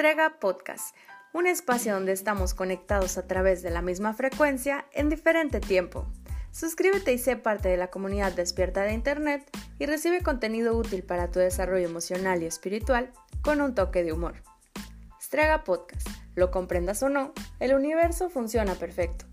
Strega Podcast, un espacio donde estamos conectados a través de la misma frecuencia en diferente tiempo. Suscríbete y sé parte de la comunidad despierta de Internet y recibe contenido útil para tu desarrollo emocional y espiritual con un toque de humor. Strega Podcast, lo comprendas o no, el universo funciona perfecto.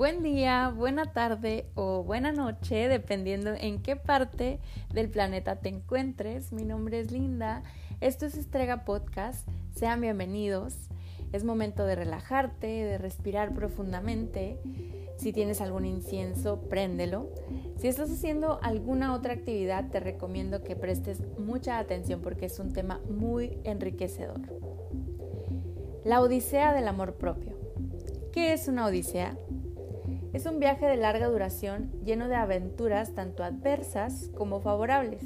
Buen día, buena tarde o buena noche, dependiendo en qué parte del planeta te encuentres. Mi nombre es Linda, esto es Estrega Podcast, sean bienvenidos. Es momento de relajarte, de respirar profundamente. Si tienes algún incienso, préndelo. Si estás haciendo alguna otra actividad, te recomiendo que prestes mucha atención porque es un tema muy enriquecedor. La Odisea del Amor Propio. ¿Qué es una Odisea? Es un viaje de larga duración lleno de aventuras tanto adversas como favorables.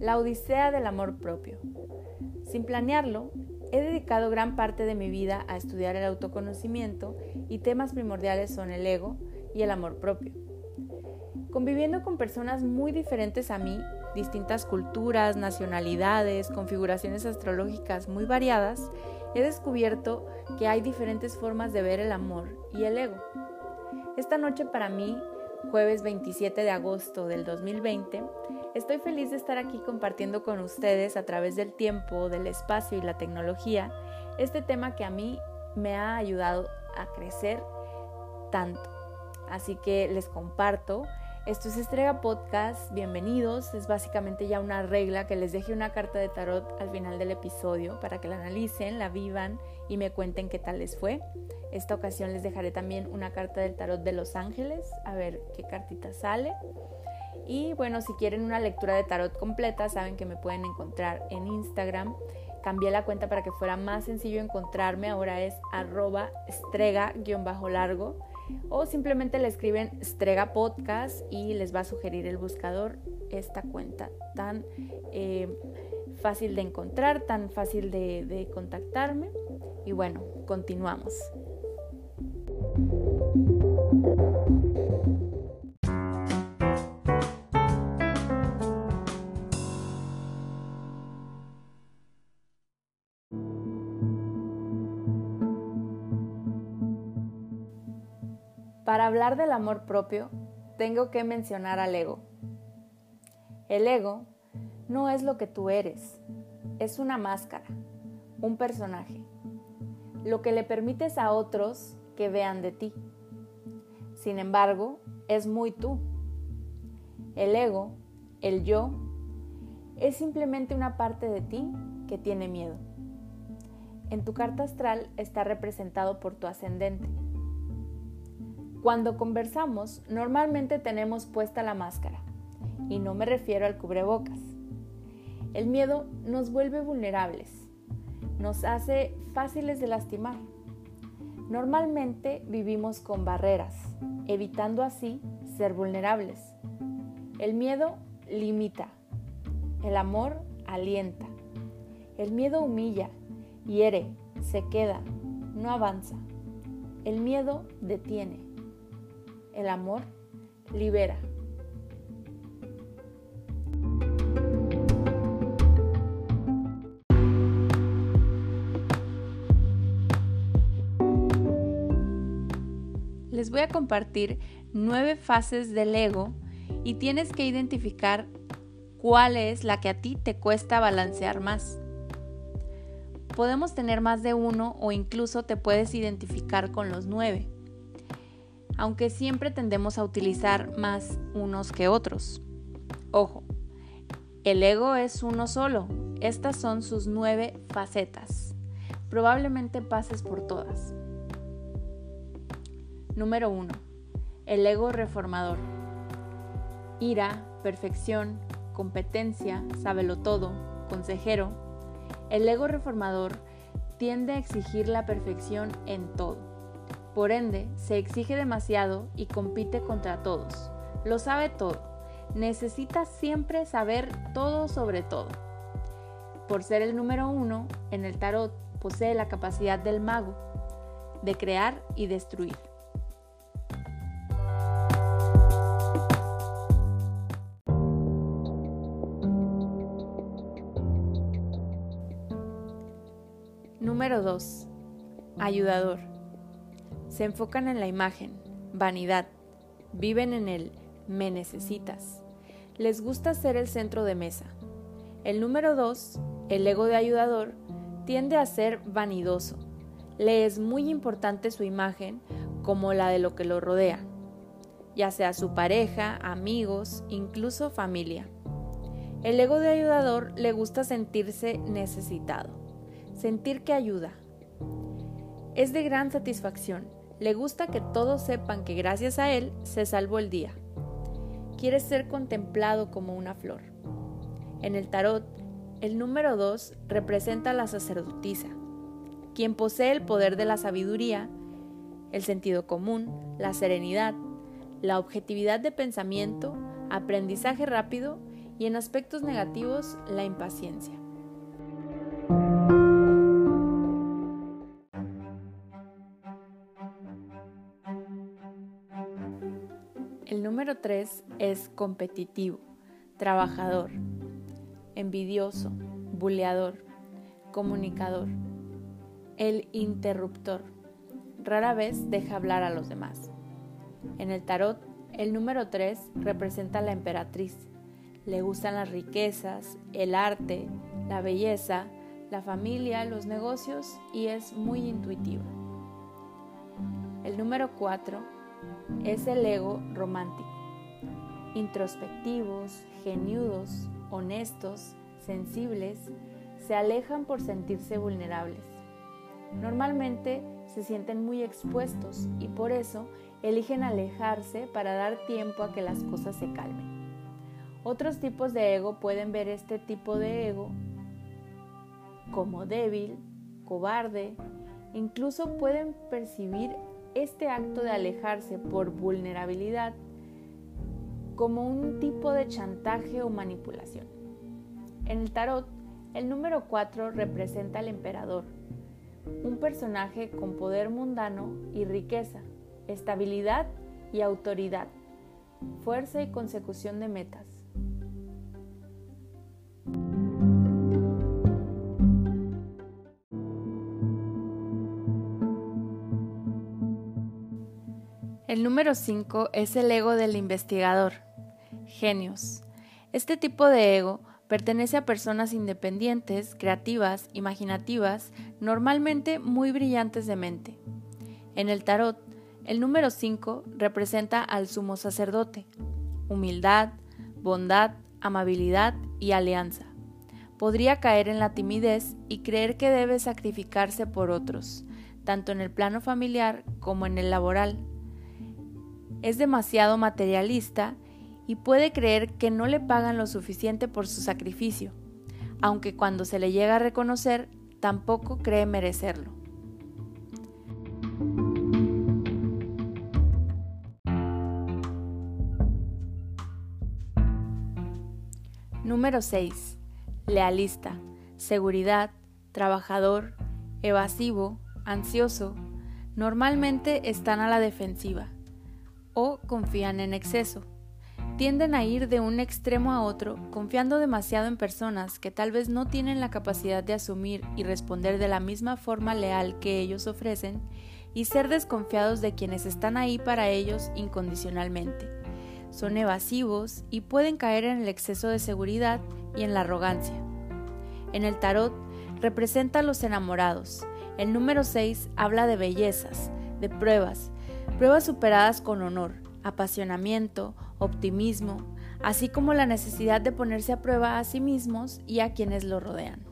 La Odisea del Amor Propio. Sin planearlo, he dedicado gran parte de mi vida a estudiar el autoconocimiento y temas primordiales son el ego y el amor propio. Conviviendo con personas muy diferentes a mí, distintas culturas, nacionalidades, configuraciones astrológicas muy variadas, he descubierto que hay diferentes formas de ver el amor y el ego. Esta noche para mí, jueves 27 de agosto del 2020, estoy feliz de estar aquí compartiendo con ustedes a través del tiempo, del espacio y la tecnología este tema que a mí me ha ayudado a crecer tanto. Así que les comparto esto es Estrega Podcast, bienvenidos. Es básicamente ya una regla que les deje una carta de tarot al final del episodio para que la analicen, la vivan y me cuenten qué tal les fue. Esta ocasión les dejaré también una carta del tarot de Los Ángeles, a ver qué cartita sale. Y bueno, si quieren una lectura de tarot completa, saben que me pueden encontrar en Instagram. Cambié la cuenta para que fuera más sencillo encontrarme, ahora es arroba estrega-largo o simplemente le escriben Strega Podcast y les va a sugerir el buscador esta cuenta tan eh, fácil de encontrar, tan fácil de contactarme. Y bueno, continuamos. Hablar del amor propio, tengo que mencionar al ego. El ego no es lo que tú eres, es una máscara, un personaje, lo que le permites a otros que vean de ti. Sin embargo, es muy tú. El ego, el yo, es simplemente una parte de ti que tiene miedo. En tu carta astral está representado por tu ascendente cuando conversamos, normalmente tenemos puesta la máscara, y no me refiero al cubrebocas. El miedo nos vuelve vulnerables, nos hace fáciles de lastimar. Normalmente vivimos con barreras, evitando así ser vulnerables. El miedo limita, el amor alienta. El miedo humilla, hiere, se queda, no avanza. El miedo detiene el amor libera. Les voy a compartir nueve fases del ego y tienes que identificar cuál es la que a ti te cuesta balancear más. Podemos tener más de uno o incluso te puedes identificar con los nueve aunque siempre tendemos a utilizar más unos que otros. Ojo, el ego es uno solo, estas son sus nueve facetas. Probablemente pases por todas. Número 1. El ego reformador. Ira, perfección, competencia, sábelo todo, consejero. El ego reformador tiende a exigir la perfección en todo Por ende, se exige demasiado y compite contra todos. Lo sabe todo. Necesita siempre saber todo sobre todo. Por ser el número uno, en el tarot posee la capacidad del mago de crear y destruir. Número 2. Ayudador. Se enfocan en la imagen, vanidad, viven en el me necesitas. Les gusta ser el centro de mesa. El número 2, el ego de ayudador, tiende a ser vanidoso. Le es muy importante su imagen como la de lo que lo rodea, ya sea su pareja, amigos, incluso familia. El ego de ayudador le gusta sentirse necesitado sentir que ayuda. Es de gran satisfacción. Le gusta que todos sepan que gracias a él se salvó el día. Quiere ser contemplado como una flor. En el tarot, el número 2 representa a la sacerdotisa, quien posee el poder de la sabiduría, el sentido común, la serenidad, la objetividad de pensamiento, aprendizaje rápido y en aspectos negativos la impaciencia. 3 es competitivo, trabajador, envidioso, buleador, comunicador. El interruptor. Rara vez deja hablar a los demás. En el tarot, el número 3 representa a la emperatriz. Le gustan las riquezas, el arte, la belleza, la familia, los negocios y es muy intuitiva. El número 4 es el ego romántico. Introspectivos, geniudos, honestos, sensibles, se alejan por sentirse vulnerables. Normalmente se sienten muy expuestos y por eso eligen alejarse para dar tiempo a que las cosas se calmen. Otros tipos de ego pueden ver este tipo de ego como débil, cobarde, incluso pueden percibir este acto de alejarse por vulnerabilidad como un tipo de chantaje o manipulación. En el tarot, el número 4 representa al emperador, un personaje con poder mundano y riqueza, estabilidad y autoridad, fuerza y consecución de metas. El número 5 es el ego del investigador. Genios. Este tipo de ego pertenece a personas independientes, creativas, imaginativas, normalmente muy brillantes de mente. En el tarot, el número 5 representa al sumo sacerdote, humildad, bondad, amabilidad y alianza. Podría caer en la timidez y creer que debe sacrificarse por otros, tanto en el plano familiar como en el laboral es demasiado materialista y puede creer que no le pagan lo suficiente por su sacrificio, aunque cuando se le llega a reconocer tampoco cree merecerlo. Número 6. Lealista, seguridad, trabajador, evasivo, ansioso. Normalmente están a la defensiva o confían en exceso. Tienden a ir de un extremo a otro, confiando demasiado en personas que tal vez no tienen la capacidad de asumir y responder de la misma forma leal que ellos ofrecen, y ser desconfiados de quienes están ahí para ellos incondicionalmente. Son evasivos y pueden caer en el exceso de seguridad y en la arrogancia. En el tarot representa a los enamorados. El número 6 habla de bellezas, de pruebas, pruebas superadas con honor, apasionamiento, optimismo, así como la necesidad de ponerse a prueba a sí mismos y a quienes lo rodean.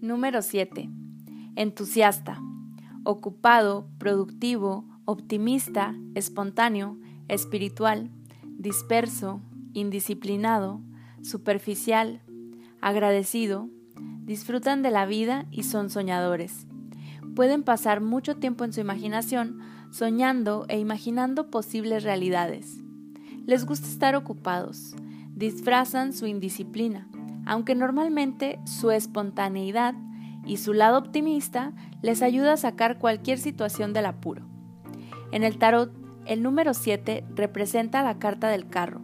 Número 7. Entusiasta. Ocupado, productivo, optimista, espontáneo, espiritual, disperso, indisciplinado, superficial, agradecido, disfrutan de la vida y son soñadores. Pueden pasar mucho tiempo en su imaginación soñando e imaginando posibles realidades. Les gusta estar ocupados, disfrazan su indisciplina, aunque normalmente su espontaneidad y su lado optimista les ayuda a sacar cualquier situación del apuro. En el tarot, el número 7 representa la carta del carro,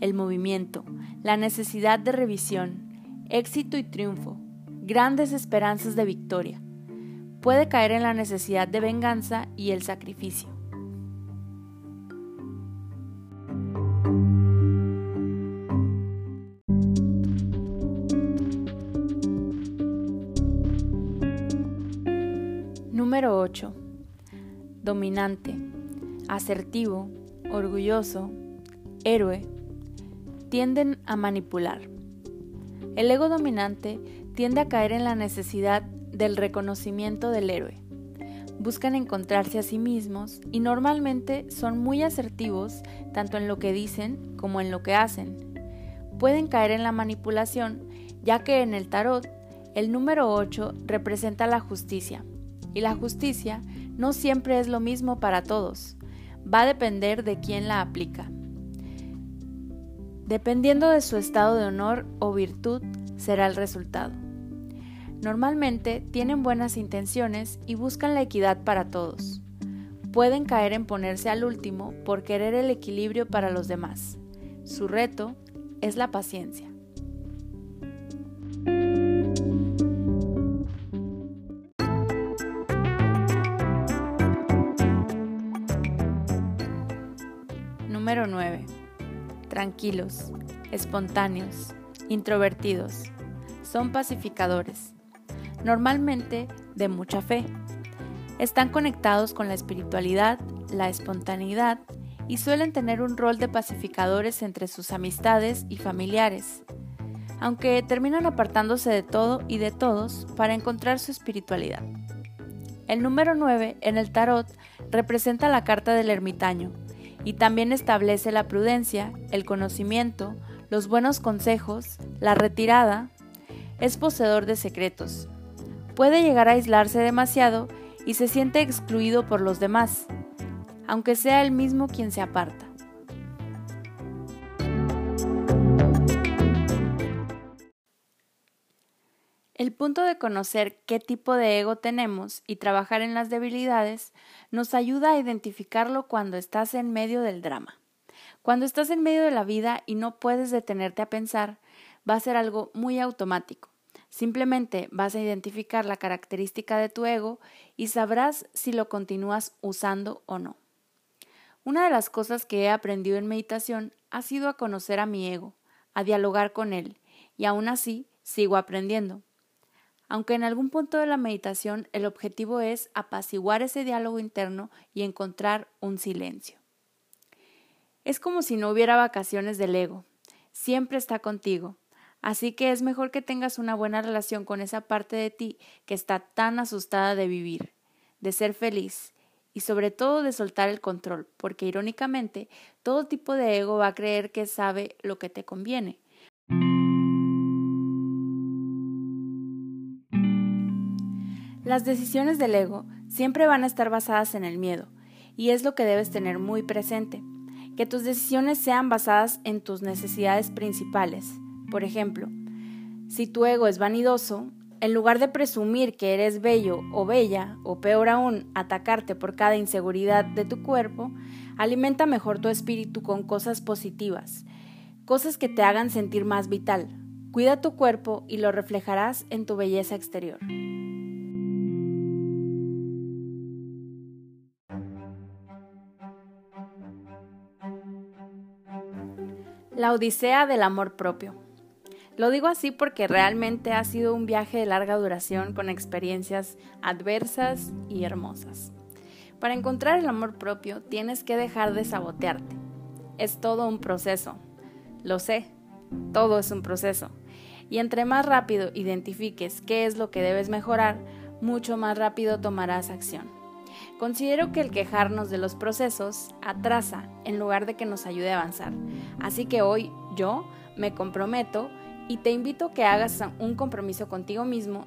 el movimiento, la necesidad de revisión, éxito y triunfo, grandes esperanzas de victoria. Puede caer en la necesidad de venganza y el sacrificio. Número 8. Dominante, asertivo, orgulloso, héroe. Tienden a manipular. El ego dominante tiende a caer en la necesidad del reconocimiento del héroe. Buscan encontrarse a sí mismos y normalmente son muy asertivos tanto en lo que dicen como en lo que hacen. Pueden caer en la manipulación ya que en el tarot el número 8 representa la justicia y la justicia no siempre es lo mismo para todos. Va a depender de quién la aplica. Dependiendo de su estado de honor o virtud, será el resultado. Normalmente tienen buenas intenciones y buscan la equidad para todos. Pueden caer en ponerse al último por querer el equilibrio para los demás. Su reto es la paciencia. Número 9 tranquilos, espontáneos, introvertidos. Son pacificadores, normalmente de mucha fe. Están conectados con la espiritualidad, la espontaneidad y suelen tener un rol de pacificadores entre sus amistades y familiares, aunque terminan apartándose de todo y de todos para encontrar su espiritualidad. El número 9 en el tarot representa la carta del ermitaño, y también establece la prudencia, el conocimiento, los buenos consejos, la retirada. Es poseedor de secretos. Puede llegar a aislarse demasiado y se siente excluido por los demás, aunque sea él mismo quien se aparta. El punto de conocer qué tipo de ego tenemos y trabajar en las debilidades nos ayuda a identificarlo cuando estás en medio del drama. Cuando estás en medio de la vida y no puedes detenerte a pensar, va a ser algo muy automático. Simplemente vas a identificar la característica de tu ego y sabrás si lo continúas usando o no. Una de las cosas que he aprendido en meditación ha sido a conocer a mi ego, a dialogar con él, y aún así sigo aprendiendo aunque en algún punto de la meditación el objetivo es apaciguar ese diálogo interno y encontrar un silencio. Es como si no hubiera vacaciones del ego, siempre está contigo, así que es mejor que tengas una buena relación con esa parte de ti que está tan asustada de vivir, de ser feliz y sobre todo de soltar el control, porque irónicamente todo tipo de ego va a creer que sabe lo que te conviene, Las decisiones del ego siempre van a estar basadas en el miedo, y es lo que debes tener muy presente, que tus decisiones sean basadas en tus necesidades principales. Por ejemplo, si tu ego es vanidoso, en lugar de presumir que eres bello o bella, o peor aún, atacarte por cada inseguridad de tu cuerpo, alimenta mejor tu espíritu con cosas positivas, cosas que te hagan sentir más vital. Cuida tu cuerpo y lo reflejarás en tu belleza exterior. La Odisea del Amor Propio. Lo digo así porque realmente ha sido un viaje de larga duración con experiencias adversas y hermosas. Para encontrar el amor propio tienes que dejar de sabotearte. Es todo un proceso. Lo sé, todo es un proceso. Y entre más rápido identifiques qué es lo que debes mejorar, mucho más rápido tomarás acción. Considero que el quejarnos de los procesos atrasa en lugar de que nos ayude a avanzar. Así que hoy yo me comprometo y te invito a que hagas un compromiso contigo mismo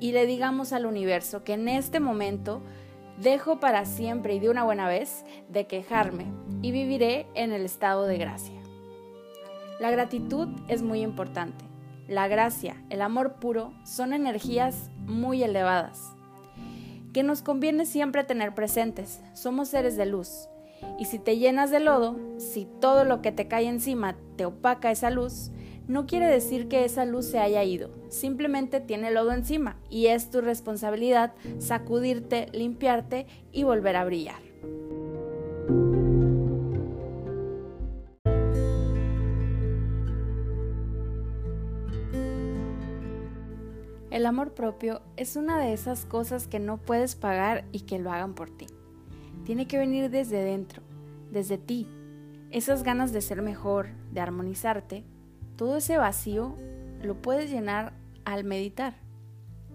y le digamos al universo que en este momento dejo para siempre y de una buena vez de quejarme y viviré en el estado de gracia. La gratitud es muy importante. La gracia, el amor puro son energías muy elevadas que nos conviene siempre tener presentes. Somos seres de luz. Y si te llenas de lodo, si todo lo que te cae encima te opaca esa luz, no quiere decir que esa luz se haya ido, simplemente tiene lodo encima y es tu responsabilidad sacudirte, limpiarte y volver a brillar. El amor propio es una de esas cosas que no puedes pagar y que lo hagan por ti. Tiene que venir desde dentro, desde ti. Esas ganas de ser mejor, de armonizarte, todo ese vacío lo puedes llenar al meditar.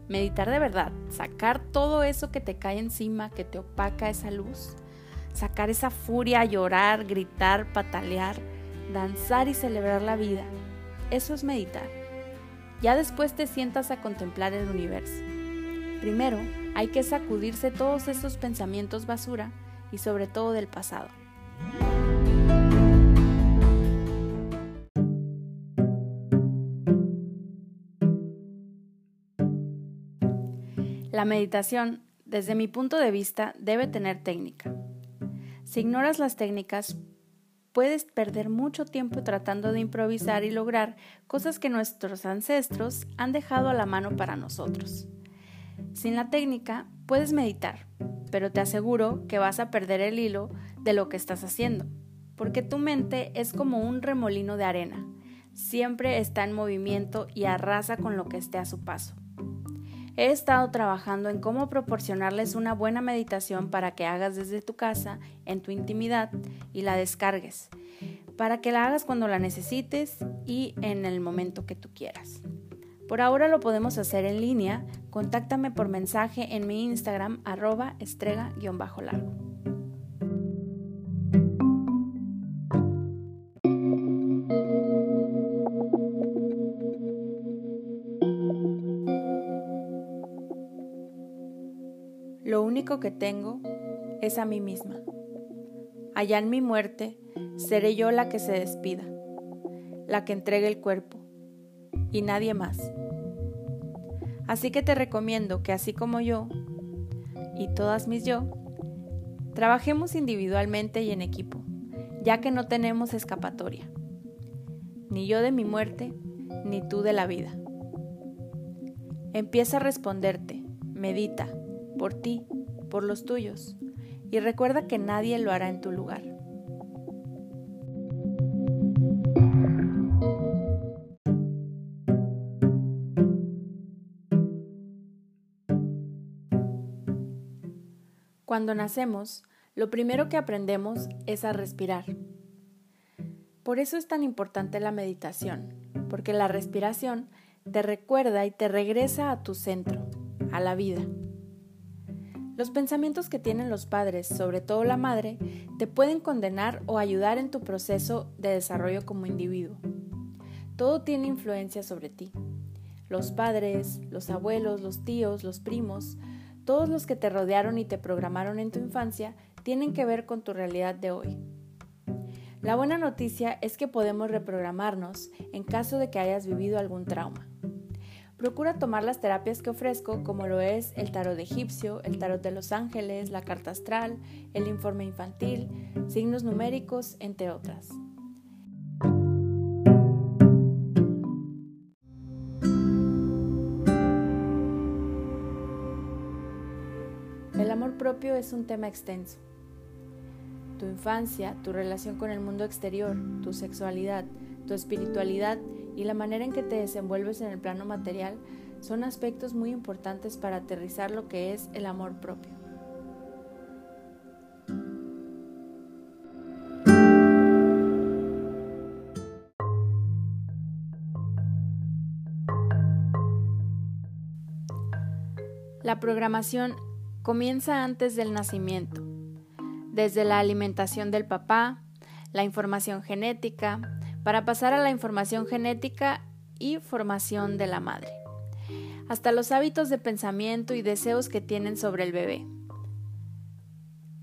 Meditar de verdad, sacar todo eso que te cae encima, que te opaca esa luz, sacar esa furia, llorar, gritar, patalear, danzar y celebrar la vida. Eso es meditar. Ya después te sientas a contemplar el universo. Primero, hay que sacudirse todos esos pensamientos basura y sobre todo del pasado. La meditación, desde mi punto de vista, debe tener técnica. Si ignoras las técnicas, puedes perder mucho tiempo tratando de improvisar y lograr cosas que nuestros ancestros han dejado a la mano para nosotros. Sin la técnica, puedes meditar, pero te aseguro que vas a perder el hilo de lo que estás haciendo, porque tu mente es como un remolino de arena, siempre está en movimiento y arrasa con lo que esté a su paso. He estado trabajando en cómo proporcionarles una buena meditación para que hagas desde tu casa, en tu intimidad, y la descargues, para que la hagas cuando la necesites y en el momento que tú quieras. Por ahora lo podemos hacer en línea, contáctame por mensaje en mi Instagram arroba estrega-largo. Único que tengo es a mí misma. Allá en mi muerte seré yo la que se despida, la que entregue el cuerpo, y nadie más. Así que te recomiendo que así como yo, y todas mis yo, trabajemos individualmente y en equipo, ya que no tenemos escapatoria, ni yo de mi muerte, ni tú de la vida. Empieza a responderte, medita, por ti, por los tuyos, y recuerda que nadie lo hará en tu lugar. Cuando nacemos, lo primero que aprendemos es a respirar. Por eso es tan importante la meditación, porque la respiración te recuerda y te regresa a tu centro, a la vida. Los pensamientos que tienen los padres, sobre todo la madre, te pueden condenar o ayudar en tu proceso de desarrollo como individuo. Todo tiene influencia sobre ti. Los padres, los abuelos, los tíos, los primos, todos los que te rodearon y te programaron en tu infancia tienen que ver con tu realidad de hoy. La buena noticia es que podemos reprogramarnos en caso de que hayas vivido algún trauma. Procura tomar las terapias que ofrezco, como lo es el tarot egipcio, el tarot de los ángeles, la carta astral, el informe infantil, signos numéricos, entre otras. El amor propio es un tema extenso. Tu infancia, tu relación con el mundo exterior, tu sexualidad, tu espiritualidad y la manera en que te desenvuelves en el plano material son aspectos muy importantes para aterrizar lo que es el amor propio. La programación comienza antes del nacimiento, desde la alimentación del papá, la información genética, para pasar a la información genética y formación de la madre, hasta los hábitos de pensamiento y deseos que tienen sobre el bebé.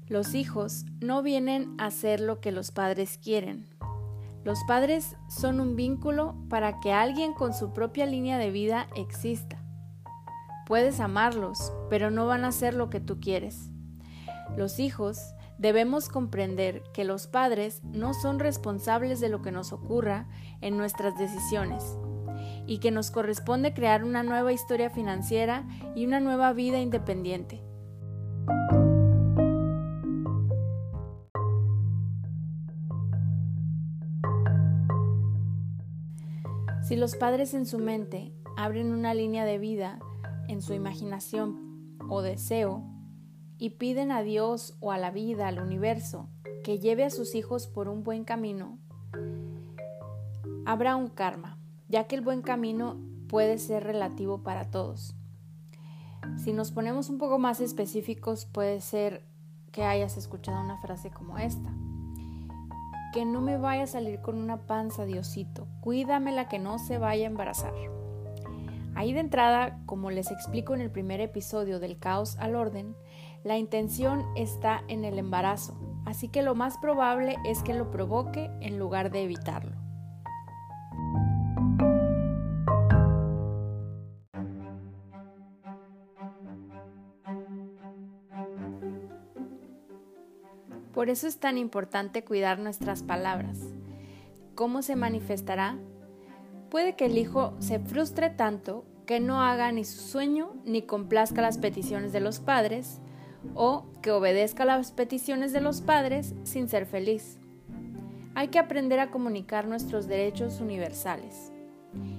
Los hijos no vienen a ser lo que los padres quieren. Los padres son un vínculo para que alguien con su propia línea de vida exista. Puedes amarlos, pero no van a hacer lo que tú quieres. Los hijos debemos comprender que los padres no son responsables de lo que nos ocurra en nuestras decisiones y que nos corresponde crear una nueva historia financiera y una nueva vida independiente. Si los padres en su mente abren una línea de vida en su imaginación o deseo y piden a Dios o a la vida, al universo, que lleve a sus hijos por un buen camino, habrá un karma, ya que el buen camino puede ser relativo para todos. Si nos ponemos un poco más específicos, puede ser que hayas escuchado una frase como esta que no me vaya a salir con una panza, Diosito. Cuídamela que no se vaya a embarazar. Ahí de entrada, como les explico en el primer episodio del caos al orden, la intención está en el embarazo, así que lo más probable es que lo provoque en lugar de evitarlo. Por eso es tan importante cuidar nuestras palabras. ¿Cómo se manifestará? Puede que el hijo se frustre tanto que no haga ni su sueño ni complazca las peticiones de los padres, o que obedezca las peticiones de los padres sin ser feliz. Hay que aprender a comunicar nuestros derechos universales.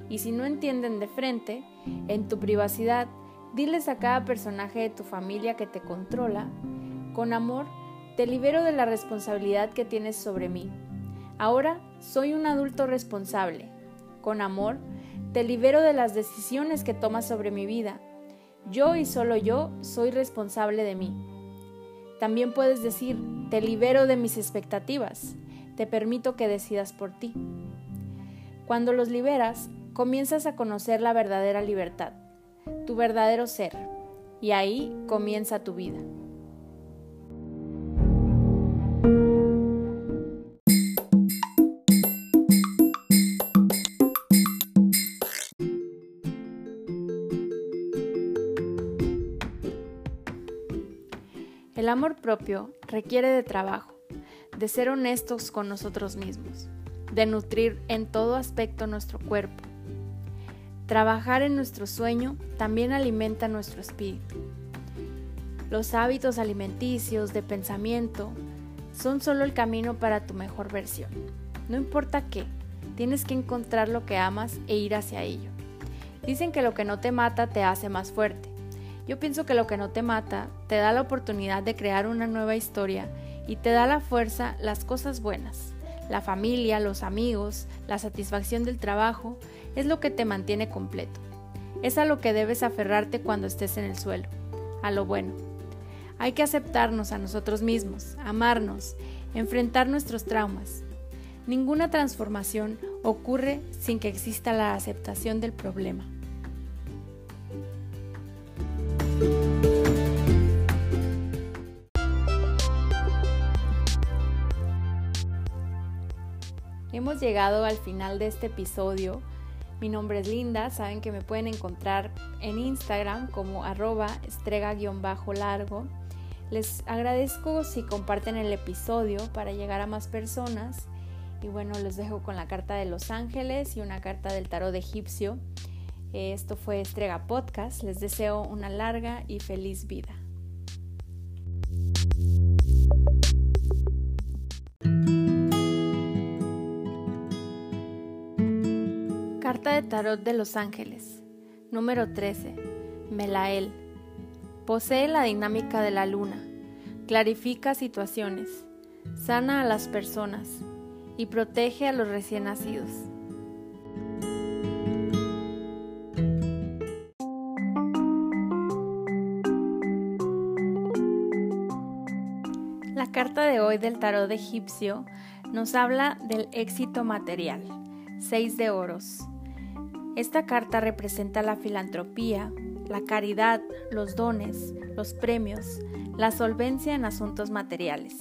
Y si no entienden de frente, en tu privacidad, diles a cada personaje de tu familia que te controla, con amor, te libero de la responsabilidad que tienes sobre mí. Ahora soy un adulto responsable. Con amor, te libero de las decisiones que tomas sobre mi vida. Yo y solo yo soy responsable de mí. También puedes decir, te libero de mis expectativas. Te permito que decidas por ti. Cuando los liberas, comienzas a conocer la verdadera libertad, tu verdadero ser, y ahí comienza tu vida. Amor propio requiere de trabajo, de ser honestos con nosotros mismos, de nutrir en todo aspecto nuestro cuerpo. Trabajar en nuestro sueño también alimenta nuestro espíritu. Los hábitos alimenticios, de pensamiento, son solo el camino para tu mejor versión. No importa qué, tienes que encontrar lo que amas e ir hacia ello. Dicen que lo que no te mata te hace más fuerte. Yo pienso que lo que no te mata te da la oportunidad de crear una nueva historia y te da la fuerza las cosas buenas. La familia, los amigos, la satisfacción del trabajo es lo que te mantiene completo. Es a lo que debes aferrarte cuando estés en el suelo, a lo bueno. Hay que aceptarnos a nosotros mismos, amarnos, enfrentar nuestros traumas. Ninguna transformación ocurre sin que exista la aceptación del problema. Hemos llegado al final de este episodio. Mi nombre es Linda, saben que me pueden encontrar en Instagram como arroba estrega-largo. Les agradezco si comparten el episodio para llegar a más personas. Y bueno, les dejo con la carta de los ángeles y una carta del tarot egipcio. Esto fue Estrega Podcast. Les deseo una larga y feliz vida. Tarot de los Ángeles. Número 13. Melael. Posee la dinámica de la luna. Clarifica situaciones. Sana a las personas. Y protege a los recién nacidos. carta de hoy del tarot egipcio nos habla del éxito material, seis de oros. Esta carta representa la filantropía, la caridad, los dones, los premios, la solvencia en asuntos materiales.